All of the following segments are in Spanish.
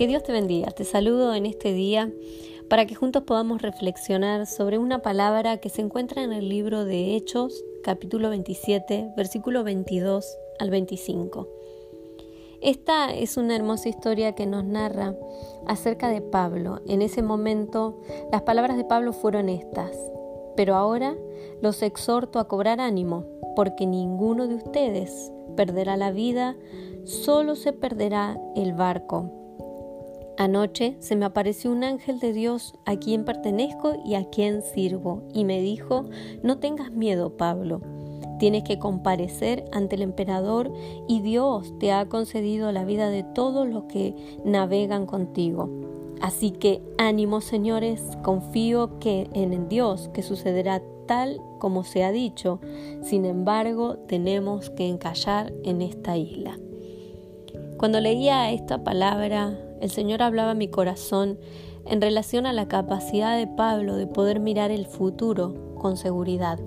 Que Dios te bendiga. Te saludo en este día para que juntos podamos reflexionar sobre una palabra que se encuentra en el libro de Hechos, capítulo 27, versículo 22 al 25. Esta es una hermosa historia que nos narra acerca de Pablo. En ese momento las palabras de Pablo fueron estas, pero ahora los exhorto a cobrar ánimo, porque ninguno de ustedes perderá la vida, solo se perderá el barco. Anoche se me apareció un ángel de Dios a quien pertenezco y a quien sirvo, y me dijo, no tengas miedo, Pablo. Tienes que comparecer ante el emperador y Dios te ha concedido la vida de todos los que navegan contigo. Así que ánimo, señores, confío que en Dios que sucederá tal como se ha dicho. Sin embargo, tenemos que encallar en esta isla. Cuando leía esta palabra, el Señor hablaba a mi corazón en relación a la capacidad de Pablo de poder mirar el futuro con seguridad.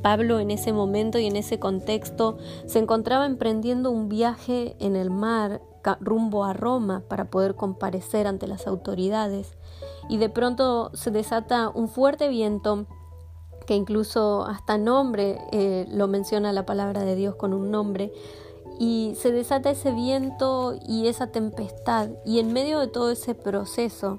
Pablo en ese momento y en ese contexto se encontraba emprendiendo un viaje en el mar rumbo a Roma para poder comparecer ante las autoridades y de pronto se desata un fuerte viento que incluso hasta nombre eh, lo menciona la palabra de Dios con un nombre y se desata ese viento y esa tempestad. Y en medio de todo ese proceso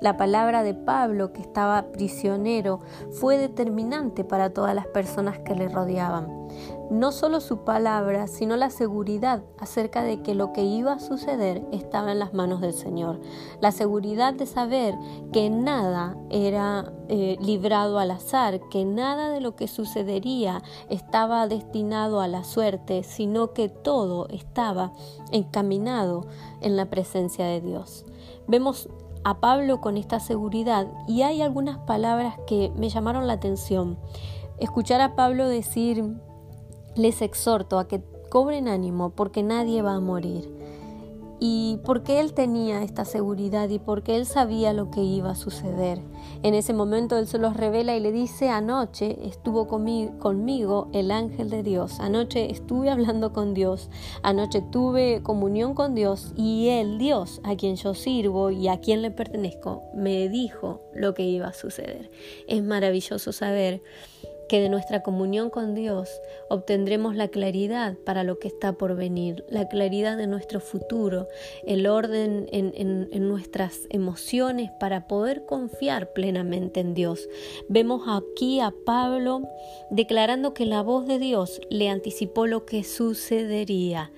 la palabra de Pablo que estaba prisionero fue determinante para todas las personas que le rodeaban no solo su palabra, sino la seguridad acerca de que lo que iba a suceder estaba en las manos del Señor. La seguridad de saber que nada era eh, librado al azar, que nada de lo que sucedería estaba destinado a la suerte, sino que todo estaba encaminado en la presencia de Dios. Vemos a Pablo con esta seguridad y hay algunas palabras que me llamaron la atención. Escuchar a Pablo decir les exhorto a que cobren ánimo porque nadie va a morir. Y porque él tenía esta seguridad y porque él sabía lo que iba a suceder. En ese momento él se los revela y le dice, anoche estuvo conmigo el ángel de Dios, anoche estuve hablando con Dios, anoche tuve comunión con Dios y el Dios a quien yo sirvo y a quien le pertenezco me dijo lo que iba a suceder. Es maravilloso saber que de nuestra comunión con Dios obtendremos la claridad para lo que está por venir, la claridad de nuestro futuro, el orden en, nuestras emociones para poder confiar plenamente en Dios. Vemos aquí a Pablo declarando que la voz de Dios le anticipó lo que sucedería.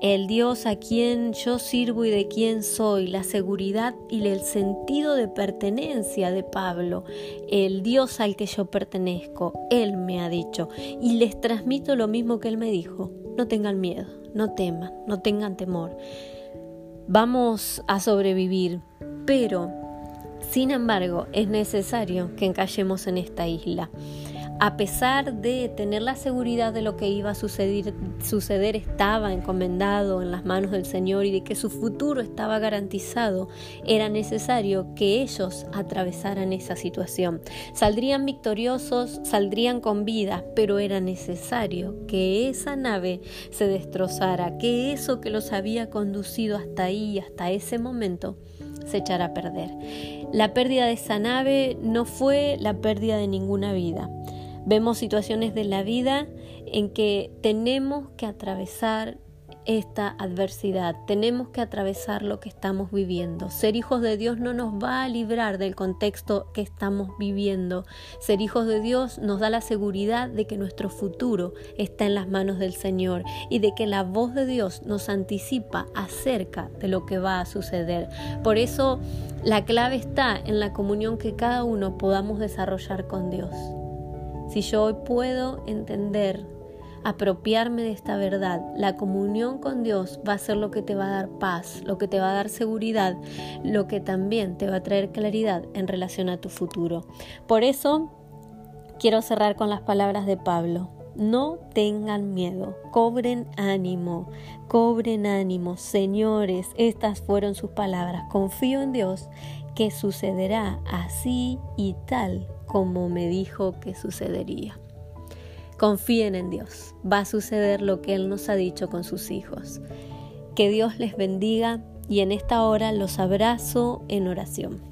El Dios a quien yo sirvo y de quien soy, la seguridad y el sentido de pertenencia de Pablo, el Dios al que yo pertenezco, Él me ha dicho. Y les transmito lo mismo que Él me dijo, no tengan miedo, no teman, no tengan temor. Vamos a sobrevivir, pero, sin embargo, es necesario que encallemos en esta isla a pesar de tener la seguridad de lo que iba a suceder, suceder, estaba encomendado en las manos del Señor y de que su futuro estaba garantizado, era necesario que ellos atravesaran esa situación. Saldrían victoriosos, saldrían con vida, pero era necesario que esa nave se destrozara, que eso que los había conducido hasta ahí, hasta ese momento, se echara a perder. La pérdida de esa nave no fue la pérdida de ninguna vida Vemos situaciones de la vida en que tenemos que atravesar esta adversidad, tenemos que atravesar lo que estamos viviendo. Ser hijos de Dios no nos va a librar del contexto que estamos viviendo. Ser hijos de Dios nos da la seguridad de que nuestro futuro está en las manos del Señor y de que la voz de Dios nos anticipa acerca de lo que va a suceder. Por eso la clave está en la comunión que cada uno podamos desarrollar con Dios. Si yo hoy puedo entender, apropiarme de esta verdad, la comunión con Dios va a ser lo que te va a dar paz, lo que te va a dar seguridad, lo que también te va a traer claridad en relación a tu futuro. Por eso quiero cerrar con las palabras de Pablo. No tengan miedo, cobren ánimo, cobren ánimo, señores, estas fueron sus palabras. Confío en Dios que sucederá así y tal como me dijo que sucedería. Confíen en Dios, va a suceder lo que Él nos ha dicho con sus hijos. Que Dios les bendiga y en esta hora los abrazo en oración.